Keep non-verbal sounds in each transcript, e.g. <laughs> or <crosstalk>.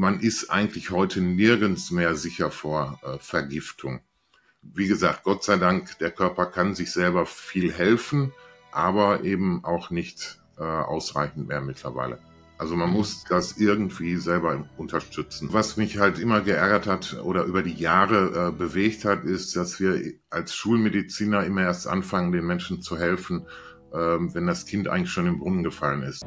man ist eigentlich heute nirgends mehr sicher vor äh, Vergiftung. Wie gesagt, Gott sei Dank, der Körper kann sich selber viel helfen, aber eben auch nicht äh, ausreichend mehr mittlerweile. Also man muss das irgendwie selber unterstützen. Was mich halt immer geärgert hat oder über die Jahre äh, bewegt hat, ist, dass wir als Schulmediziner immer erst anfangen, den Menschen zu helfen, äh, wenn das Kind eigentlich schon im Brunnen gefallen ist.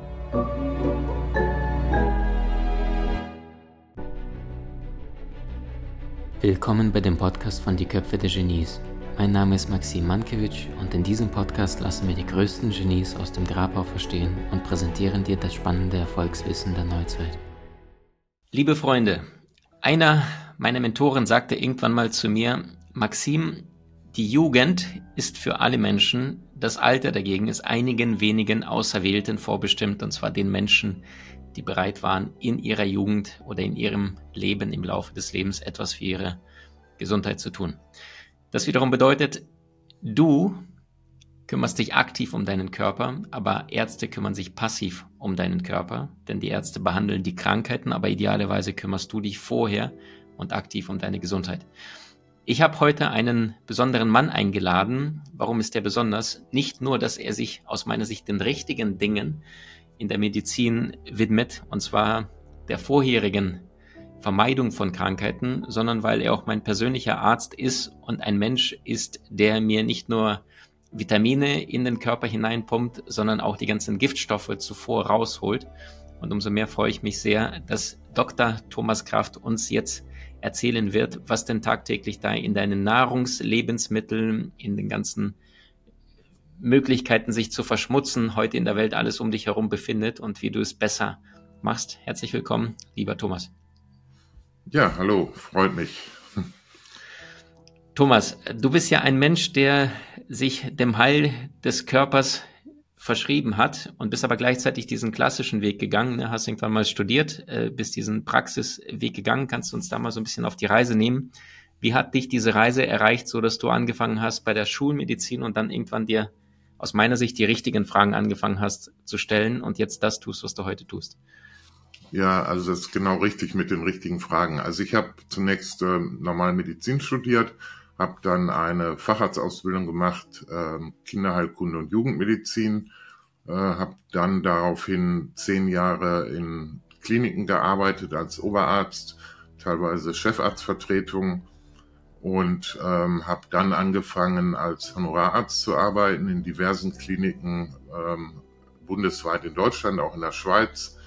Willkommen bei dem Podcast von Die Köpfe der Genies. Mein Name ist Maxim Mankewitsch und in diesem Podcast lassen wir die größten Genies aus dem Grabau verstehen und präsentieren dir das spannende Erfolgswissen der Neuzeit. Liebe Freunde, einer meiner Mentoren sagte irgendwann mal zu mir, Maxim, die Jugend ist für alle Menschen, das Alter dagegen ist einigen wenigen Auserwählten vorbestimmt, und zwar den Menschen, die bereit waren, in ihrer Jugend oder in ihrem Leben im Laufe des Lebens etwas für ihre Gesundheit zu tun. Das wiederum bedeutet, du kümmerst dich aktiv um deinen Körper, aber Ärzte kümmern sich passiv um deinen Körper, denn die Ärzte behandeln die Krankheiten, aber idealerweise kümmerst du dich vorher und aktiv um deine Gesundheit. Ich habe heute einen besonderen Mann eingeladen. Warum ist der besonders? Nicht nur, dass er sich aus meiner Sicht den richtigen Dingen in der Medizin widmet, und zwar der vorherigen Vermeidung von Krankheiten, sondern weil er auch mein persönlicher Arzt ist und ein Mensch ist, der mir nicht nur Vitamine in den Körper hineinpumpt, sondern auch die ganzen Giftstoffe zuvor rausholt. Und umso mehr freue ich mich sehr, dass Dr. Thomas Kraft uns jetzt erzählen wird, was denn tagtäglich da in deinen Nahrungslebensmitteln, in den ganzen Möglichkeiten, sich zu verschmutzen, heute in der Welt alles um dich herum befindet und wie du es besser machst. Herzlich willkommen, lieber Thomas. Ja, hallo, freut mich. Thomas, du bist ja ein Mensch, der sich dem Heil des Körpers verschrieben hat und bist aber gleichzeitig diesen klassischen Weg gegangen. Ne? Hast irgendwann mal studiert, äh, bist diesen Praxisweg gegangen. Kannst du uns da mal so ein bisschen auf die Reise nehmen? Wie hat dich diese Reise erreicht, so dass du angefangen hast bei der Schulmedizin und dann irgendwann dir aus meiner Sicht die richtigen Fragen angefangen hast zu stellen und jetzt das tust, was du heute tust. Ja, also das ist genau richtig mit den richtigen Fragen. Also ich habe zunächst äh, normal Medizin studiert, habe dann eine Facharztausbildung gemacht, äh, Kinderheilkunde und Jugendmedizin, äh, habe dann daraufhin zehn Jahre in Kliniken gearbeitet als Oberarzt, teilweise Chefarztvertretung und ähm, habe dann angefangen als Honorararzt zu arbeiten in diversen Kliniken ähm, bundesweit in Deutschland, auch in der Schweiz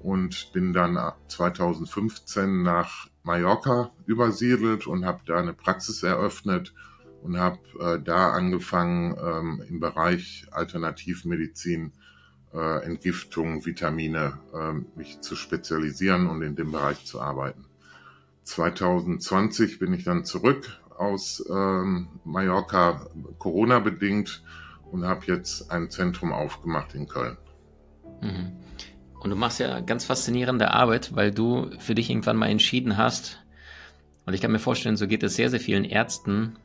und bin dann 2015 nach Mallorca übersiedelt und habe da eine Praxis eröffnet und habe äh, da angefangen ähm, im Bereich Alternativmedizin, äh, Entgiftung, Vitamine äh, mich zu spezialisieren und in dem Bereich zu arbeiten. 2020 bin ich dann zurück aus ähm, Mallorca, Corona bedingt, und habe jetzt ein Zentrum aufgemacht in Köln. Mhm. Und du machst ja ganz faszinierende Arbeit, weil du für dich irgendwann mal entschieden hast, und ich kann mir vorstellen, so geht es sehr, sehr vielen Ärzten,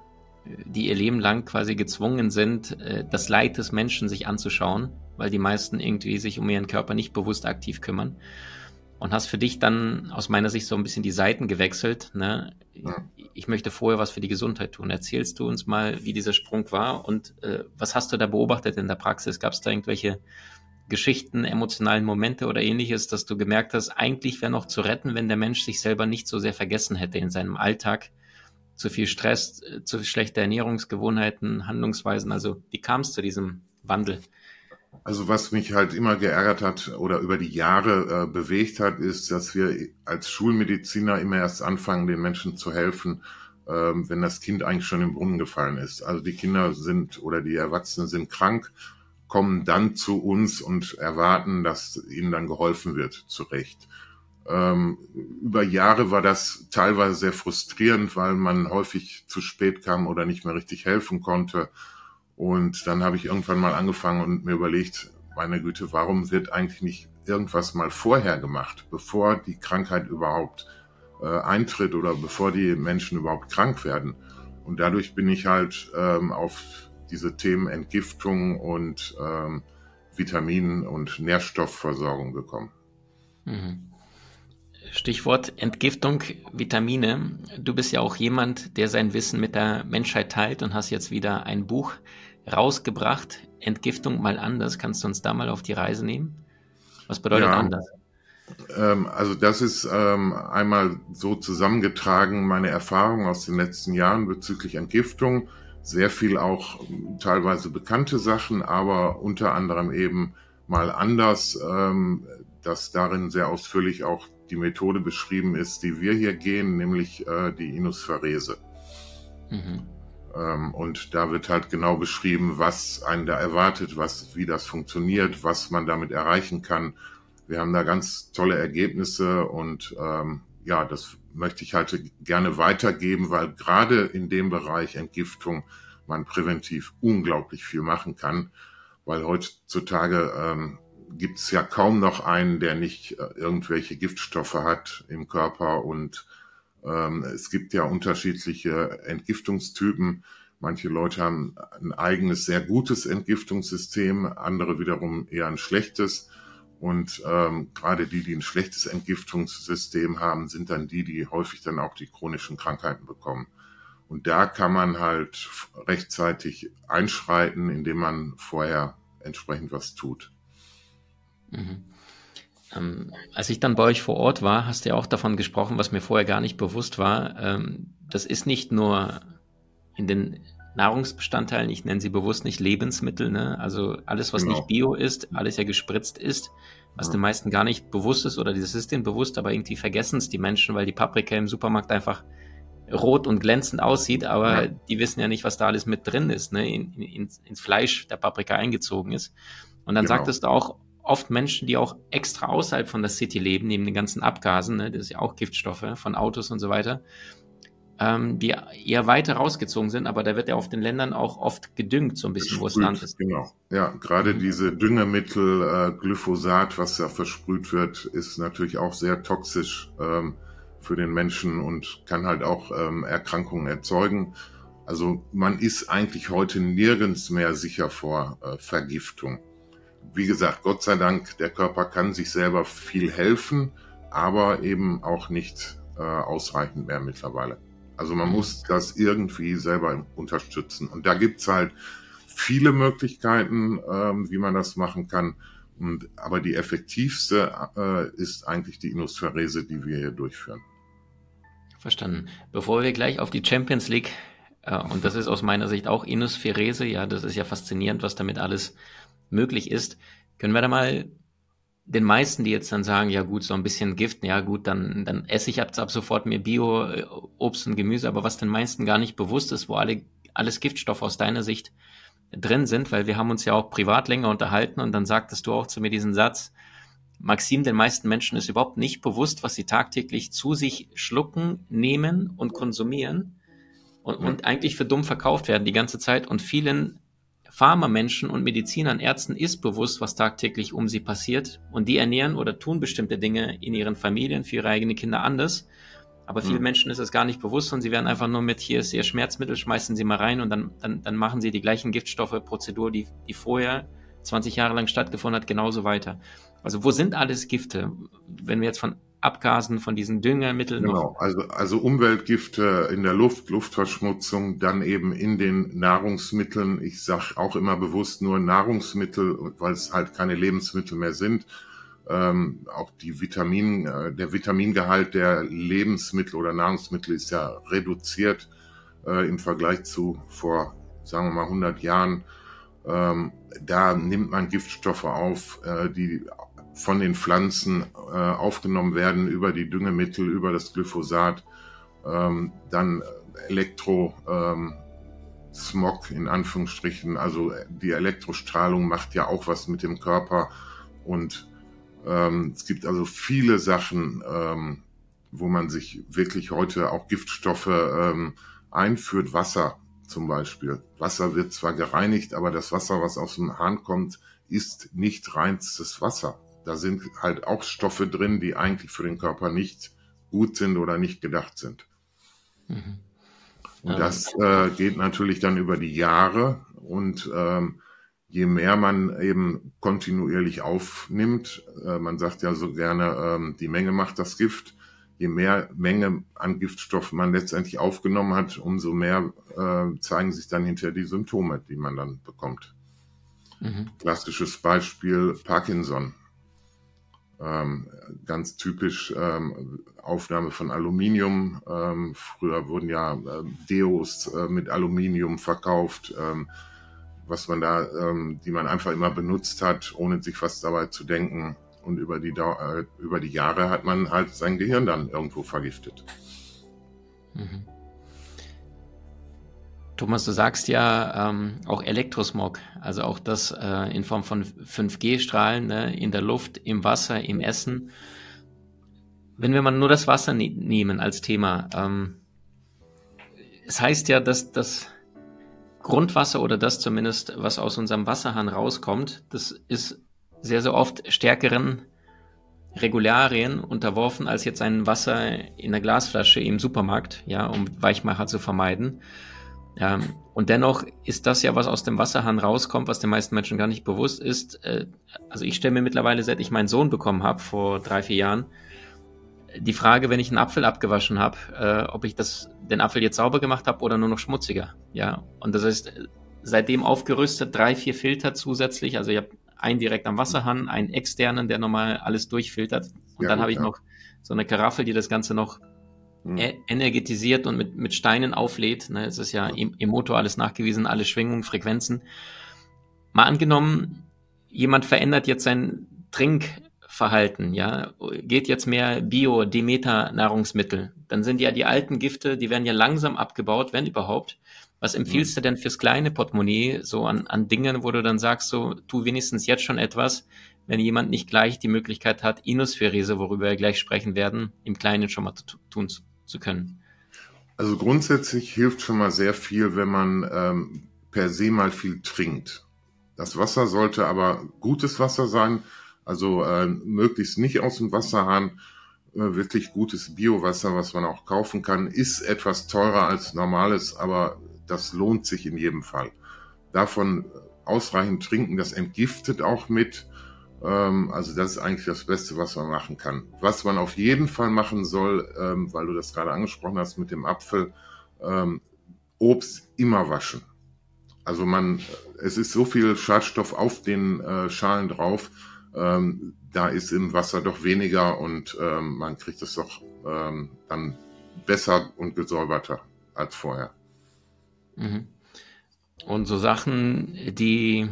die ihr Leben lang quasi gezwungen sind, äh, das Leid des Menschen sich anzuschauen, weil die meisten irgendwie sich um ihren Körper nicht bewusst aktiv kümmern und hast für dich dann aus meiner Sicht so ein bisschen die Seiten gewechselt. Ne? Ja. Ich möchte vorher was für die Gesundheit tun. Erzählst du uns mal, wie dieser Sprung war und äh, was hast du da beobachtet in der Praxis? Gab es da irgendwelche Geschichten, emotionalen Momente oder ähnliches, dass du gemerkt hast, eigentlich wäre noch zu retten, wenn der Mensch sich selber nicht so sehr vergessen hätte in seinem Alltag? Zu viel Stress, äh, zu schlechte Ernährungsgewohnheiten, Handlungsweisen. Also wie kam es zu diesem Wandel? Also was mich halt immer geärgert hat oder über die Jahre äh, bewegt hat, ist, dass wir als Schulmediziner immer erst anfangen, den Menschen zu helfen, ähm, wenn das Kind eigentlich schon im Brunnen gefallen ist. Also die Kinder sind oder die Erwachsenen sind krank, kommen dann zu uns und erwarten, dass ihnen dann geholfen wird, zurecht. Ähm, über Jahre war das teilweise sehr frustrierend, weil man häufig zu spät kam oder nicht mehr richtig helfen konnte. Und dann habe ich irgendwann mal angefangen und mir überlegt, meine Güte, warum wird eigentlich nicht irgendwas mal vorher gemacht, bevor die Krankheit überhaupt äh, eintritt oder bevor die Menschen überhaupt krank werden. Und dadurch bin ich halt ähm, auf diese Themen Entgiftung und ähm, Vitamin- und Nährstoffversorgung gekommen. Mhm. Stichwort Entgiftung, Vitamine. Du bist ja auch jemand, der sein Wissen mit der Menschheit teilt und hast jetzt wieder ein Buch rausgebracht. Entgiftung mal anders. Kannst du uns da mal auf die Reise nehmen? Was bedeutet ja, anders? Ähm, also das ist ähm, einmal so zusammengetragen meine Erfahrung aus den letzten Jahren bezüglich Entgiftung. Sehr viel auch teilweise bekannte Sachen, aber unter anderem eben mal anders, ähm, dass darin sehr ausführlich auch die Methode beschrieben ist, die wir hier gehen, nämlich äh, die Inuspharese. Mhm. Ähm, und da wird halt genau beschrieben, was einen da erwartet, was, wie das funktioniert, was man damit erreichen kann. Wir haben da ganz tolle Ergebnisse und ähm, ja, das möchte ich halt gerne weitergeben, weil gerade in dem Bereich Entgiftung man präventiv unglaublich viel machen kann, weil heutzutage ähm, gibt es ja kaum noch einen, der nicht äh, irgendwelche Giftstoffe hat im Körper und ähm, es gibt ja unterschiedliche Entgiftungstypen. Manche Leute haben ein eigenes, sehr gutes Entgiftungssystem, andere wiederum eher ein schlechtes. Und ähm, gerade die, die ein schlechtes Entgiftungssystem haben, sind dann die, die häufig dann auch die chronischen Krankheiten bekommen. Und da kann man halt rechtzeitig einschreiten, indem man vorher entsprechend was tut. Mhm. Ähm, als ich dann bei euch vor Ort war, hast du ja auch davon gesprochen, was mir vorher gar nicht bewusst war. Ähm, das ist nicht nur in den Nahrungsbestandteilen, ich nenne sie bewusst nicht Lebensmittel, ne? also alles, was genau. nicht bio ist, alles ja gespritzt ist, was ja. den meisten gar nicht bewusst ist oder dieses ist denen bewusst, aber irgendwie vergessen es die Menschen, weil die Paprika im Supermarkt einfach rot und glänzend aussieht, aber ja. die wissen ja nicht, was da alles mit drin ist, ne? In, in, ins Fleisch der Paprika eingezogen ist. Und dann genau. sagtest du auch, oft Menschen, die auch extra außerhalb von der City leben, neben den ganzen Abgasen, ne, das ist ja auch Giftstoffe von Autos und so weiter, ähm, die eher weiter rausgezogen sind, aber da wird ja auf den Ländern auch oft gedüngt, so ein bisschen, wo es Land ist. Genau, ja, gerade mhm. diese Düngemittel, äh, Glyphosat, was da versprüht wird, ist natürlich auch sehr toxisch ähm, für den Menschen und kann halt auch ähm, Erkrankungen erzeugen. Also man ist eigentlich heute nirgends mehr sicher vor äh, Vergiftung wie gesagt, Gott sei Dank, der Körper kann sich selber viel helfen, aber eben auch nicht äh, ausreichend mehr mittlerweile. Also man muss das irgendwie selber unterstützen. Und da gibt's halt viele Möglichkeiten, ähm, wie man das machen kann. Und, aber die effektivste äh, ist eigentlich die Inuspharese, die wir hier durchführen. Verstanden. Bevor wir gleich auf die Champions League, äh, und das ist aus meiner Sicht auch Inuspharese, ja, das ist ja faszinierend, was damit alles möglich ist, können wir da mal den meisten, die jetzt dann sagen, ja gut, so ein bisschen Gift, ja gut, dann, dann esse ich ab, ab sofort mir Bio-Obst und Gemüse, aber was den meisten gar nicht bewusst ist, wo alle, alles Giftstoffe aus deiner Sicht drin sind, weil wir haben uns ja auch privat länger unterhalten und dann sagtest du auch zu mir diesen Satz, Maxim, den meisten Menschen ist überhaupt nicht bewusst, was sie tagtäglich zu sich schlucken, nehmen und konsumieren und, und eigentlich für dumm verkauft werden die ganze Zeit und vielen Pharmamenschen und Medizinern, Ärzten ist bewusst, was tagtäglich um sie passiert und die ernähren oder tun bestimmte Dinge in ihren Familien für ihre eigenen Kinder anders. Aber vielen mhm. Menschen ist es gar nicht bewusst und sie werden einfach nur mit, hier ist ihr Schmerzmittel, schmeißen sie mal rein und dann, dann, dann machen sie die gleichen Giftstoffe, Prozedur, die, die vorher 20 Jahre lang stattgefunden hat, genauso weiter. Also wo sind alles Gifte? Wenn wir jetzt von Abgasen von diesen Düngermitteln. Genau, also, also Umweltgifte in der Luft, Luftverschmutzung, dann eben in den Nahrungsmitteln. Ich sage auch immer bewusst nur Nahrungsmittel, weil es halt keine Lebensmittel mehr sind. Ähm, auch die Vitamin, äh, der Vitamingehalt der Lebensmittel oder Nahrungsmittel ist ja reduziert äh, im Vergleich zu vor, sagen wir mal, 100 Jahren. Ähm, da nimmt man Giftstoffe auf, äh, die von den Pflanzen äh, aufgenommen werden über die Düngemittel, über das Glyphosat, ähm, dann Elektro, ähm, Smog in Anführungsstrichen, also die Elektrostrahlung macht ja auch was mit dem Körper und ähm, es gibt also viele Sachen, ähm, wo man sich wirklich heute auch Giftstoffe ähm, einführt, Wasser zum Beispiel. Wasser wird zwar gereinigt, aber das Wasser, was aus dem Hahn kommt, ist nicht reinstes Wasser da sind halt auch Stoffe drin, die eigentlich für den Körper nicht gut sind oder nicht gedacht sind. Mhm. Und das äh, geht natürlich dann über die Jahre und ähm, je mehr man eben kontinuierlich aufnimmt, äh, man sagt ja so gerne, ähm, die Menge macht das Gift, je mehr Menge an Giftstoffen man letztendlich aufgenommen hat, umso mehr äh, zeigen sich dann hinterher die Symptome, die man dann bekommt. Mhm. Klassisches Beispiel Parkinson. Ähm, ganz typisch ähm, Aufnahme von Aluminium. Ähm, früher wurden ja äh, Deos äh, mit Aluminium verkauft, ähm, was man da, ähm, die man einfach immer benutzt hat, ohne sich was dabei zu denken. Und über die, äh, über die Jahre hat man halt sein Gehirn dann irgendwo vergiftet. Mhm. Thomas, du sagst ja ähm, auch Elektrosmog, also auch das äh, in Form von 5G-Strahlen ne, in der Luft, im Wasser, im Essen. Wenn wir mal nur das Wasser ne nehmen als Thema, ähm, es heißt ja, dass das Grundwasser oder das zumindest, was aus unserem Wasserhahn rauskommt, das ist sehr, sehr oft stärkeren Regularien unterworfen als jetzt ein Wasser in der Glasflasche im Supermarkt, ja, um Weichmacher zu vermeiden. Ähm, und dennoch ist das ja, was aus dem Wasserhahn rauskommt, was den meisten Menschen gar nicht bewusst ist. Äh, also ich stelle mir mittlerweile, seit ich meinen Sohn bekommen habe, vor drei, vier Jahren, die Frage, wenn ich einen Apfel abgewaschen habe, äh, ob ich das, den Apfel jetzt sauber gemacht habe oder nur noch schmutziger. Ja, und das heißt, seitdem aufgerüstet, drei, vier Filter zusätzlich. Also ich habe einen direkt am Wasserhahn, einen externen, der nochmal alles durchfiltert. Und ja, dann habe ich ja. noch so eine Karaffe, die das Ganze noch mhm. energetisiert und mit, mit Steinen auflädt. Ne, es ist ja im, im Motor alles nachgewiesen, alle Schwingungen, Frequenzen. Mal angenommen, jemand verändert jetzt sein Trinkverhalten, ja, geht jetzt mehr Bio, Demeter Nahrungsmittel, dann sind ja die alten Gifte, die werden ja langsam abgebaut, wenn überhaupt. Was empfiehlst mhm. du denn fürs kleine Portemonnaie, so an, an Dingen, wo du dann sagst, so, tu wenigstens jetzt schon etwas, wenn jemand nicht gleich die Möglichkeit hat, Inosphärese, worüber wir gleich sprechen werden, im Kleinen schon mal tun zu können? Also grundsätzlich hilft schon mal sehr viel, wenn man ähm, per se mal viel trinkt. Das Wasser sollte aber gutes Wasser sein, also äh, möglichst nicht aus dem Wasserhahn, äh, wirklich gutes Biowasser, was man auch kaufen kann, ist etwas teurer als normales, aber das lohnt sich in jedem Fall. Davon ausreichend trinken, das entgiftet auch mit. Ähm, also das ist eigentlich das Beste, was man machen kann. Was man auf jeden Fall machen soll, ähm, weil du das gerade angesprochen hast mit dem Apfel, ähm, Obst immer waschen. Also man, es ist so viel Schadstoff auf den äh, Schalen drauf, da ist im Wasser doch weniger und man kriegt es doch dann besser und gesäuberter als vorher. Mhm. Und so Sachen, die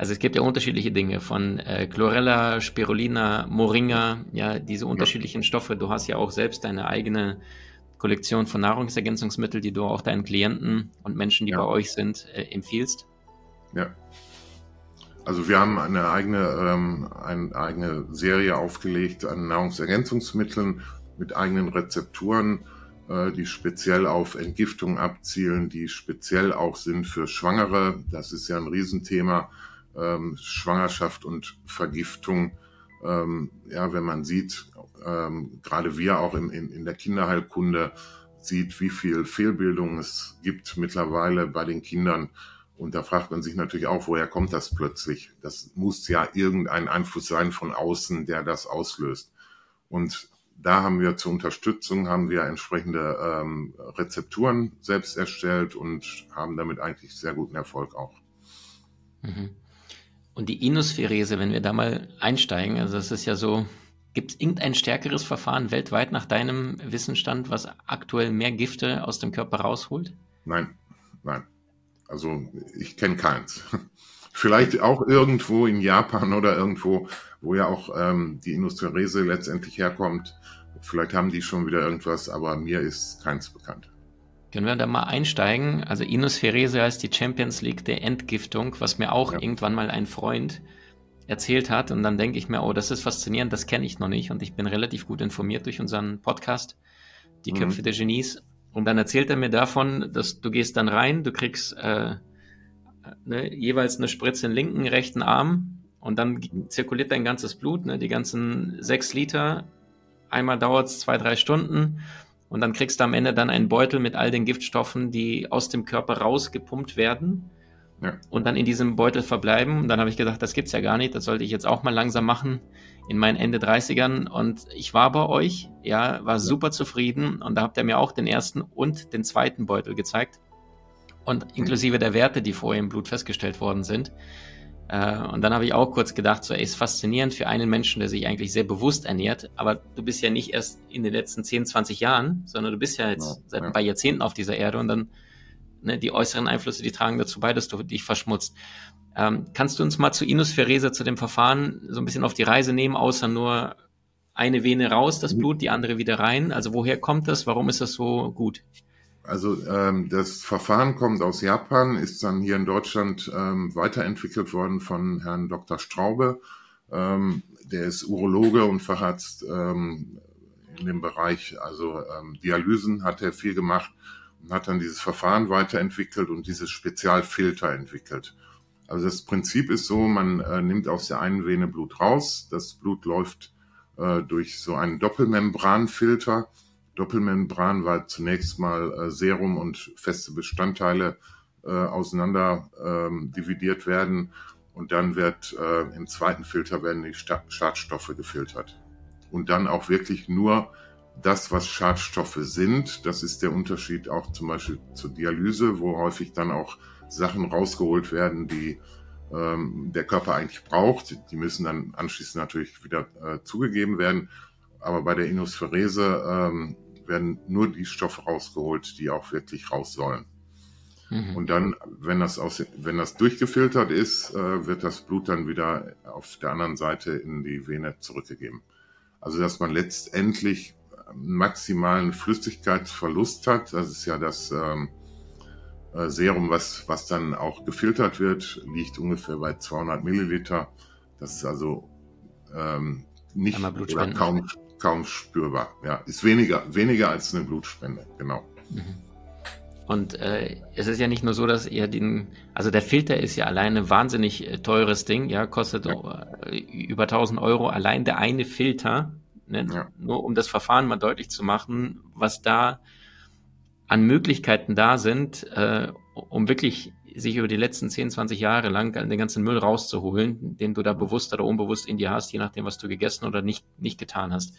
also es gibt ja unterschiedliche Dinge von äh, Chlorella, Spirulina, Moringa, ja, diese unterschiedlichen Stoffe. Du hast ja auch selbst deine eigene Kollektion von Nahrungsergänzungsmitteln, die du auch deinen Klienten und Menschen, die ja. bei euch sind, äh, empfiehlst. Ja. Also wir haben eine eigene, ähm, eine eigene Serie aufgelegt an Nahrungsergänzungsmitteln mit eigenen Rezepturen, äh, die speziell auf Entgiftung abzielen, die speziell auch sind für Schwangere. Das ist ja ein Riesenthema ähm, Schwangerschaft und Vergiftung. Ähm, ja, wenn man sieht, ähm, gerade wir auch im, in, in der Kinderheilkunde sieht, wie viel Fehlbildung es gibt mittlerweile bei den Kindern. Und da fragt man sich natürlich auch, woher kommt das plötzlich? Das muss ja irgendein Einfluss sein von außen, der das auslöst. Und da haben wir zur Unterstützung haben wir entsprechende ähm, Rezepturen selbst erstellt und haben damit eigentlich sehr guten Erfolg auch. Mhm. Und die Inospherese, wenn wir da mal einsteigen, also das ist ja so, gibt es irgendein stärkeres Verfahren weltweit nach deinem Wissensstand, was aktuell mehr Gifte aus dem Körper rausholt? Nein, nein. Also ich kenne keins. <laughs> Vielleicht auch irgendwo in Japan oder irgendwo, wo ja auch ähm, die Inospherese letztendlich herkommt. Vielleicht haben die schon wieder irgendwas, aber mir ist keins bekannt. Können wir da mal einsteigen? Also Inosphärese heißt die Champions League der Entgiftung, was mir auch ja. irgendwann mal ein Freund erzählt hat. Und dann denke ich mir, oh, das ist faszinierend, das kenne ich noch nicht. Und ich bin relativ gut informiert durch unseren Podcast, Die Köpfe mhm. der Genies. Und dann erzählt er mir davon, dass du gehst dann rein, du kriegst äh, ne, jeweils eine Spritze in den linken, rechten Arm und dann zirkuliert dein ganzes Blut, ne, die ganzen sechs Liter. Einmal dauert es zwei, drei Stunden und dann kriegst du am Ende dann einen Beutel mit all den Giftstoffen, die aus dem Körper rausgepumpt werden. ja. und dann in diesem Beutel verbleiben. Und dann habe ich gedacht, das gibt's ja gar nicht, das sollte ich jetzt auch mal langsam machen in meinen Ende 30ern. Und ich war bei euch, ja, war super zufrieden und da habt ihr mir auch den ersten und den zweiten Beutel gezeigt. Und inklusive der Werte, die vorher im Blut festgestellt worden sind. Äh, und dann habe ich auch kurz gedacht, so, ey, ist faszinierend für einen Menschen, der sich eigentlich sehr bewusst ernährt, aber du bist ja nicht erst in den letzten 10, 20 Jahren, sondern du bist ja jetzt ja, seit ein paar Jahrzehnten auf dieser Erde und dann ne, die äußeren Einflüsse, die tragen dazu bei, dass du dich verschmutzt. Ähm, kannst du uns mal zu Inusferese, zu dem Verfahren, so ein bisschen auf die Reise nehmen, außer nur eine Vene raus, das mhm. Blut, die andere wieder rein? Also woher kommt das? Warum ist das so gut? Also ähm, das Verfahren kommt aus Japan, ist dann hier in Deutschland ähm, weiterentwickelt worden von Herrn Dr. Straube. Ähm, der ist Urologe und Facharzt ähm, in dem Bereich, also ähm, Dialysen hat er viel gemacht und hat dann dieses Verfahren weiterentwickelt und dieses Spezialfilter entwickelt. Also das Prinzip ist so, man äh, nimmt aus der einen Vene Blut raus, das Blut läuft äh, durch so einen Doppelmembranfilter Doppelmembran, weil zunächst mal äh, Serum und feste Bestandteile äh, auseinander ähm, dividiert werden und dann wird äh, im zweiten Filter werden die Schadstoffe gefiltert. Und dann auch wirklich nur das, was Schadstoffe sind. Das ist der Unterschied auch zum Beispiel zur Dialyse, wo häufig dann auch Sachen rausgeholt werden, die ähm, der Körper eigentlich braucht. Die müssen dann anschließend natürlich wieder äh, zugegeben werden. Aber bei der Inospherese ähm, werden nur die Stoffe rausgeholt, die auch wirklich raus sollen. Mhm. Und dann, wenn das, aus, wenn das durchgefiltert ist, äh, wird das Blut dann wieder auf der anderen Seite in die Vene zurückgegeben. Also dass man letztendlich maximalen Flüssigkeitsverlust hat. Das ist ja das ähm, äh, Serum, was, was dann auch gefiltert wird, liegt ungefähr bei 200 Milliliter. Das ist also ähm, nicht oder kaum, kaum spürbar. Ja, ist weniger, weniger als eine Blutspende, genau. Mhm. Und äh, es ist ja nicht nur so, dass ihr den, also der Filter ist ja allein ein wahnsinnig äh, teures Ding, ja, kostet ja. Äh, über 1000 Euro allein der eine Filter, ne? ja. nur um das Verfahren mal deutlich zu machen, was da an Möglichkeiten da sind, äh, um wirklich sich über die letzten 10, 20 Jahre lang den ganzen Müll rauszuholen, den du da bewusst oder unbewusst in dir hast, je nachdem, was du gegessen oder nicht, nicht getan hast.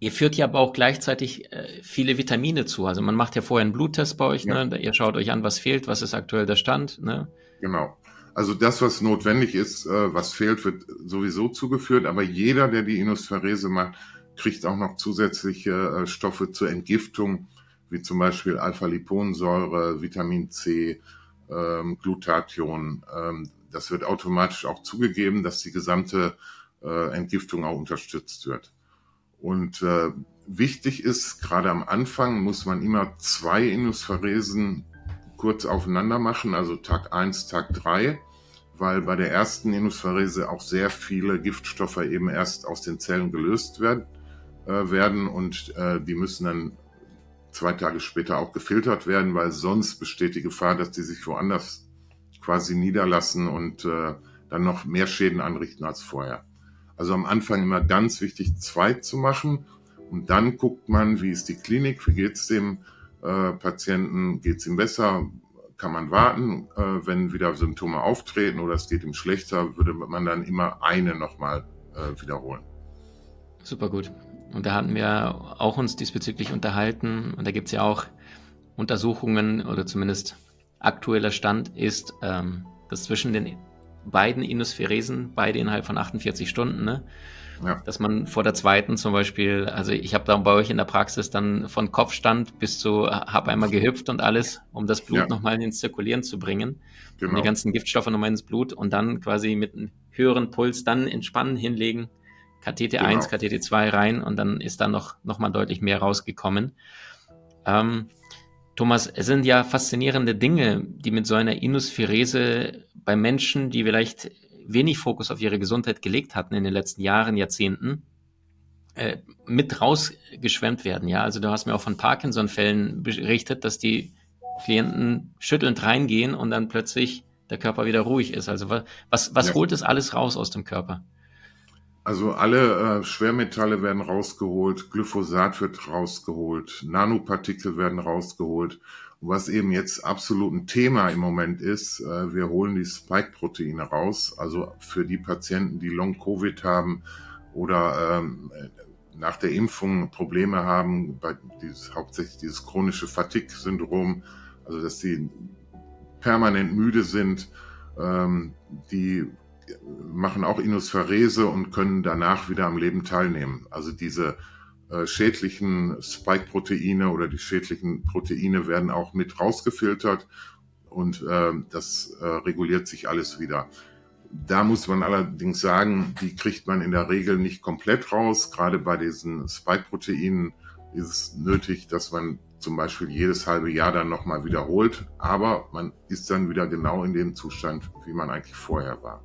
Ihr führt ja aber auch gleichzeitig äh, viele Vitamine zu. Also man macht ja vorher einen Bluttest bei euch, ja. ne? ihr schaut euch an, was fehlt, was ist aktuell der Stand. Ne? Genau. Also das, was notwendig ist, äh, was fehlt, wird sowieso zugeführt, aber jeder, der die Inospherese macht, kriegt auch noch zusätzliche äh, Stoffe zur Entgiftung, wie zum Beispiel Alpha-Liponsäure, Vitamin C, ähm, Glutathion. Ähm, das wird automatisch auch zugegeben, dass die gesamte äh, Entgiftung auch unterstützt wird. Und äh, wichtig ist, gerade am Anfang muss man immer zwei Inuspharesen kurz aufeinander machen, also Tag 1, Tag 3, weil bei der ersten Inuspharese auch sehr viele Giftstoffe eben erst aus den Zellen gelöst werden, äh, werden und äh, die müssen dann zwei Tage später auch gefiltert werden, weil sonst besteht die Gefahr, dass die sich woanders quasi niederlassen und äh, dann noch mehr Schäden anrichten als vorher. Also am Anfang immer ganz wichtig, zwei zu machen und dann guckt man, wie ist die Klinik, wie geht's dem äh, Patienten, geht's ihm besser, kann man warten, äh, wenn wieder Symptome auftreten oder es geht ihm schlechter, würde man dann immer eine nochmal äh, wiederholen. Super gut. Und da hatten wir auch uns diesbezüglich unterhalten. Und da gibt es ja auch Untersuchungen oder zumindest aktueller Stand ist, ähm, dass zwischen den beiden Inospheresen, beide innerhalb von 48 Stunden, ne? Ja. dass man vor der zweiten zum Beispiel, also ich habe da bei euch in der Praxis dann von Kopfstand bis zu, habe einmal gehüpft und alles, um das Blut ja. nochmal ins Zirkulieren zu bringen, genau. um die ganzen Giftstoffe nochmal ins Blut und dann quasi mit einem höheren Puls dann entspannen hinlegen KTT1, genau. KTT2 rein und dann ist da noch, noch mal deutlich mehr rausgekommen. Ähm, Thomas, es sind ja faszinierende Dinge, die mit so einer Inuspherese bei Menschen, die vielleicht wenig Fokus auf ihre Gesundheit gelegt hatten in den letzten Jahren, Jahrzehnten, äh, mit rausgeschwemmt werden. Ja, also du hast mir auch von Parkinson-Fällen berichtet, dass die Klienten schüttelnd reingehen und dann plötzlich der Körper wieder ruhig ist. Also was, was, was ja. holt das alles raus aus dem Körper? Also alle äh, Schwermetalle werden rausgeholt, Glyphosat wird rausgeholt, Nanopartikel werden rausgeholt. Und was eben jetzt absolut ein Thema im Moment ist, äh, wir holen die Spike-Proteine raus, also für die Patienten, die Long-Covid haben oder ähm, nach der Impfung Probleme haben, bei dieses, hauptsächlich dieses chronische Fatigue-Syndrom, also dass sie permanent müde sind, ähm, die machen auch Inosphärese und können danach wieder am Leben teilnehmen. Also diese äh, schädlichen Spike-Proteine oder die schädlichen Proteine werden auch mit rausgefiltert und äh, das äh, reguliert sich alles wieder. Da muss man allerdings sagen, die kriegt man in der Regel nicht komplett raus. Gerade bei diesen Spike-Proteinen ist es nötig, dass man zum Beispiel jedes halbe Jahr dann nochmal wiederholt. Aber man ist dann wieder genau in dem Zustand, wie man eigentlich vorher war.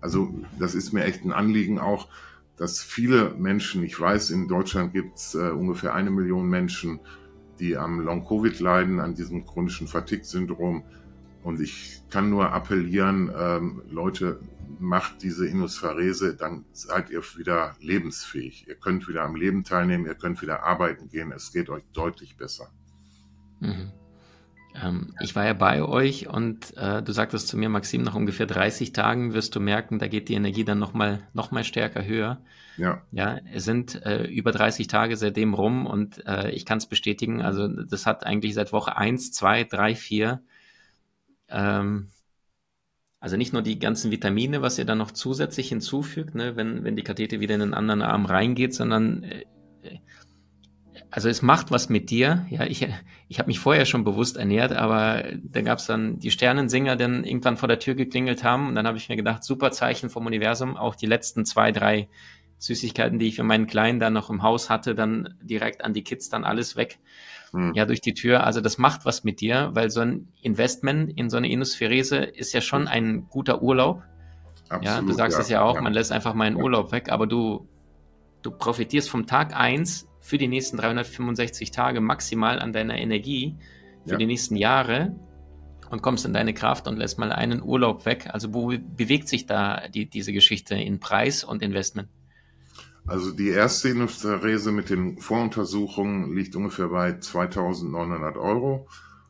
Also das ist mir echt ein Anliegen auch, dass viele Menschen, ich weiß, in Deutschland gibt es äh, ungefähr eine Million Menschen, die am Long-Covid leiden, an diesem chronischen Fatigue-Syndrom. Und ich kann nur appellieren, ähm, Leute, macht diese Inosphärese, dann seid ihr wieder lebensfähig. Ihr könnt wieder am Leben teilnehmen, ihr könnt wieder arbeiten gehen, es geht euch deutlich besser. Mhm. Ähm, ich war ja bei euch und äh, du sagtest zu mir, Maxim, nach ungefähr 30 Tagen wirst du merken, da geht die Energie dann nochmal noch mal stärker höher. Ja. Ja, es sind äh, über 30 Tage seitdem rum und äh, ich kann es bestätigen, also das hat eigentlich seit Woche 1, 2, 3, 4, ähm, also nicht nur die ganzen Vitamine, was ihr dann noch zusätzlich hinzufügt, ne, wenn, wenn die Kathete wieder in den anderen Arm reingeht, sondern äh, also es macht was mit dir. Ja, ich, ich habe mich vorher schon bewusst ernährt, aber da gab es dann die Sternensinger, die dann irgendwann vor der Tür geklingelt haben. Und dann habe ich mir gedacht, super Zeichen vom Universum. Auch die letzten zwei, drei Süßigkeiten, die ich für meinen Kleinen dann noch im Haus hatte, dann direkt an die Kids dann alles weg. Hm. Ja, durch die Tür. Also das macht was mit dir, weil so ein Investment in so eine Inosphärese ist ja schon ein guter Urlaub. Absolut, ja, du sagst es ja, ja auch, ja. man lässt einfach mal einen Urlaub weg, aber du, du profitierst vom Tag eins für die nächsten 365 Tage maximal an deiner Energie für ja. die nächsten Jahre und kommst in deine Kraft und lässt mal einen Urlaub weg. Also wo bewegt sich da die, diese Geschichte in Preis und Investment? Also die erste Industrierese mit den Voruntersuchungen liegt ungefähr bei 2900 Euro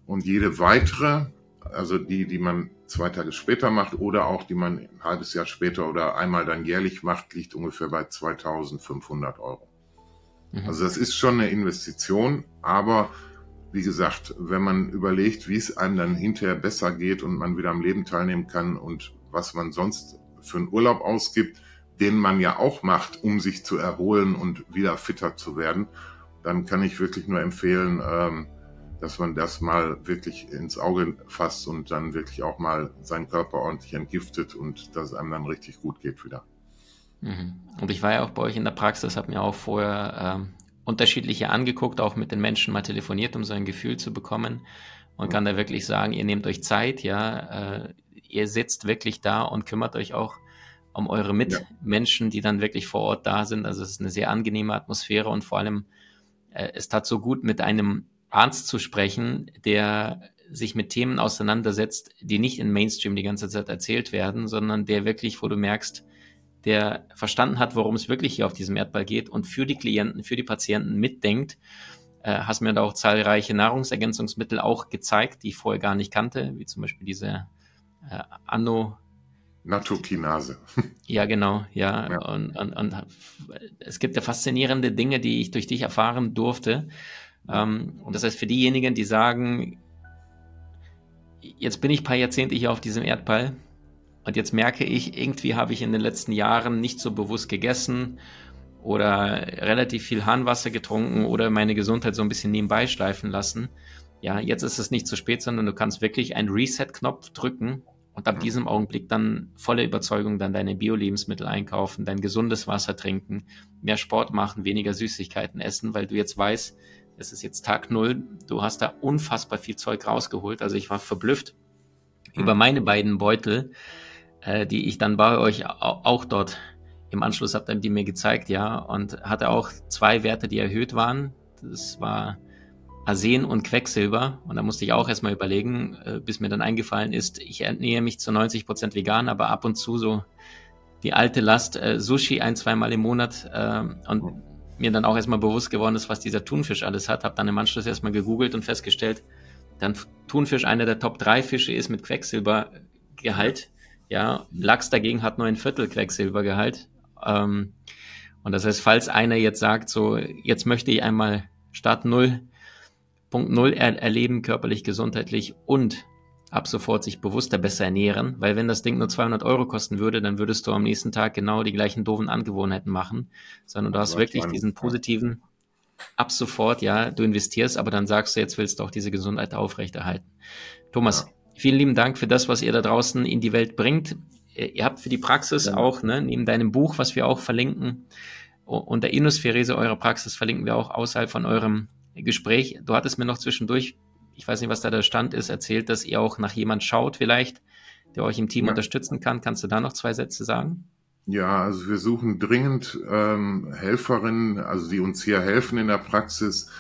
und jede weitere, also die, die man zwei Tage später macht oder auch die man ein halbes Jahr später oder einmal dann jährlich macht, liegt ungefähr bei 2500 Euro. Mhm. Also das ist schon eine Investition, aber wie gesagt, wenn man überlegt, wie es einem dann hinterher besser geht und man wieder am Leben teilnehmen kann und was man sonst für einen Urlaub ausgibt, den man ja auch macht, um sich zu erholen und wieder fitter zu werden, dann kann ich wirklich nur empfehlen, ähm, dass man das mal wirklich ins Auge fasst und dann wirklich auch mal seinen Körper ordentlich entgiftet und dass es einem dann richtig gut geht wieder. Mhm. Und ich war ja auch bei euch in der Praxis, habe mir auch vorher ähm, unterschiedliche angeguckt, auch mit den Menschen mal telefoniert, um so ein Gefühl zu bekommen und mhm. kann da wirklich sagen, ihr nehmt euch Zeit, ja, äh, ihr sitzt wirklich da und kümmert euch auch um eure Mitmenschen, ja. die dann wirklich vor Ort da sind. Also es ist eine sehr angenehme Atmosphäre und vor allem äh, es tat so gut, mit einem Arzt zu sprechen, der sich mit Themen auseinandersetzt, die nicht in Mainstream die ganze Zeit erzählt werden, sondern der wirklich, wo du merkst, der verstanden hat, worum es wirklich hier auf diesem Erdball geht und für die Klienten, für die Patienten mitdenkt. Äh, hast mir da auch zahlreiche Nahrungsergänzungsmittel auch gezeigt, die ich vorher gar nicht kannte, wie zum Beispiel diese äh, Anno. Natokinase. <laughs> Ja, genau, ja. ja. Und, und, und, es gibt ja faszinierende Dinge, die ich durch dich erfahren durfte. Ähm, und das heißt, für diejenigen, die sagen, jetzt bin ich ein paar Jahrzehnte hier auf diesem Erdball, und jetzt merke ich, irgendwie habe ich in den letzten Jahren nicht so bewusst gegessen oder relativ viel Harnwasser getrunken oder meine Gesundheit so ein bisschen nebenbei schleifen lassen. Ja, jetzt ist es nicht zu spät, sondern du kannst wirklich einen Reset-Knopf drücken und ab diesem Augenblick dann voller Überzeugung dann deine Bio-Lebensmittel einkaufen, dein gesundes Wasser trinken, mehr Sport machen, weniger Süßigkeiten essen, weil du jetzt weißt, es ist jetzt Tag Null, du hast da unfassbar viel Zeug rausgeholt. Also ich war verblüfft über meine beiden Beutel äh, die ich dann bei euch auch dort im Anschluss habt die mir gezeigt, ja, und hatte auch zwei Werte, die erhöht waren. Das war Arsen und Quecksilber. Und da musste ich auch erstmal überlegen, äh, bis mir dann eingefallen ist, ich ernähre mich zu 90 Prozent vegan, aber ab und zu so die alte Last äh, Sushi ein, zweimal im Monat äh, und mir dann auch erstmal bewusst geworden ist, was dieser Thunfisch alles hat. Habe dann im Anschluss erstmal gegoogelt und festgestellt, dann Thunfisch einer der Top 3 Fische ist mit Quecksilbergehalt. Ja, Lachs dagegen hat nur ein Viertel Quecksilbergehalt. Ähm, und das heißt, falls einer jetzt sagt, so, jetzt möchte ich einmal Start 0.0 er erleben, körperlich, gesundheitlich und ab sofort sich bewusster besser ernähren, weil wenn das Ding nur 200 Euro kosten würde, dann würdest du am nächsten Tag genau die gleichen doofen Angewohnheiten machen, sondern du hast wirklich diesen positiven, ab sofort, ja, du investierst, aber dann sagst du, jetzt willst du auch diese Gesundheit aufrechterhalten. Thomas, ja. Vielen lieben Dank für das, was ihr da draußen in die Welt bringt. Ihr habt für die Praxis ja. auch, ne, neben deinem Buch, was wir auch verlinken, und der Inusphärese eurer Praxis verlinken wir auch außerhalb von eurem Gespräch. Du hattest mir noch zwischendurch ich weiß nicht, was da der Stand ist, erzählt, dass ihr auch nach jemand schaut vielleicht, der euch im Team ja. unterstützen kann. Kannst du da noch zwei Sätze sagen? Ja, also wir suchen dringend ähm, Helferinnen, also die uns hier helfen in der Praxis.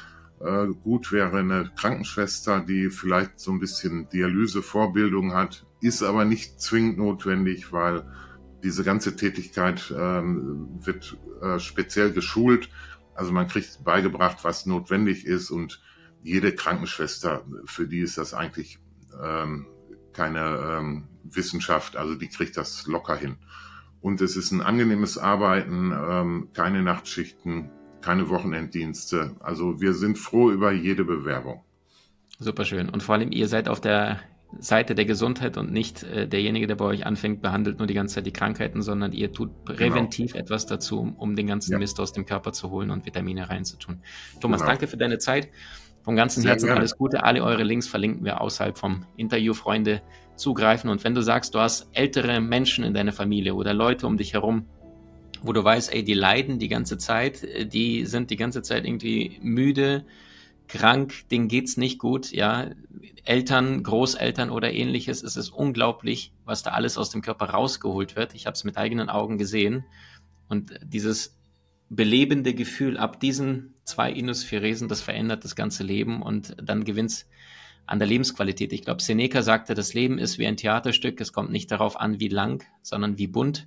Äh, gut wäre eine Krankenschwester, die vielleicht so ein bisschen Dialysevorbildung hat, ist aber nicht zwingend notwendig, weil diese ganze Tätigkeit ähm, wird äh, speziell geschult. Also man kriegt beigebracht, was notwendig ist und jede Krankenschwester, für die ist das eigentlich ähm, keine ähm, Wissenschaft, also die kriegt das locker hin. Und es ist ein angenehmes Arbeiten, ähm, keine Nachtschichten, keine Wochenenddienste. Also wir sind froh über jede Bewerbung. Super schön. Und vor allem, ihr seid auf der Seite der Gesundheit und nicht äh, derjenige, der bei euch anfängt, behandelt nur die ganze Zeit die Krankheiten, sondern ihr tut präventiv genau. etwas dazu, um, um den ganzen ja. Mist aus dem Körper zu holen und Vitamine reinzutun. Thomas, genau. danke für deine Zeit. Vom ganzen Sehr Herzen gerne. alles Gute. Alle eure Links verlinken wir außerhalb vom Interview, Freunde. Zugreifen. Und wenn du sagst, du hast ältere Menschen in deiner Familie oder Leute um dich herum, wo du weißt, ey, die leiden die ganze Zeit, die sind die ganze Zeit irgendwie müde, krank, denen geht's nicht gut, ja. Eltern, Großeltern oder ähnliches, es ist unglaublich, was da alles aus dem Körper rausgeholt wird. Ich habe es mit eigenen Augen gesehen. Und dieses belebende Gefühl ab diesen zwei Inuspheresen, das verändert das ganze Leben und dann gewinnt an der Lebensqualität. Ich glaube, Seneca sagte, das Leben ist wie ein Theaterstück. Es kommt nicht darauf an, wie lang, sondern wie bunt.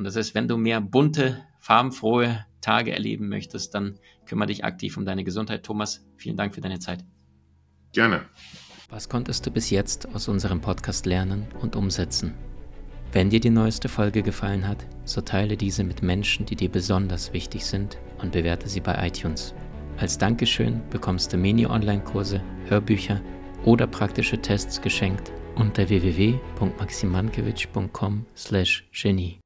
Und das heißt, wenn du mehr bunte, farbenfrohe Tage erleben möchtest, dann kümmere dich aktiv um deine Gesundheit. Thomas, vielen Dank für deine Zeit. Gerne. Was konntest du bis jetzt aus unserem Podcast lernen und umsetzen? Wenn dir die neueste Folge gefallen hat, so teile diese mit Menschen, die dir besonders wichtig sind und bewerte sie bei iTunes. Als Dankeschön bekommst du Mini-Online-Kurse, Hörbücher oder praktische Tests geschenkt unter www.maximankiewicz.com/genie.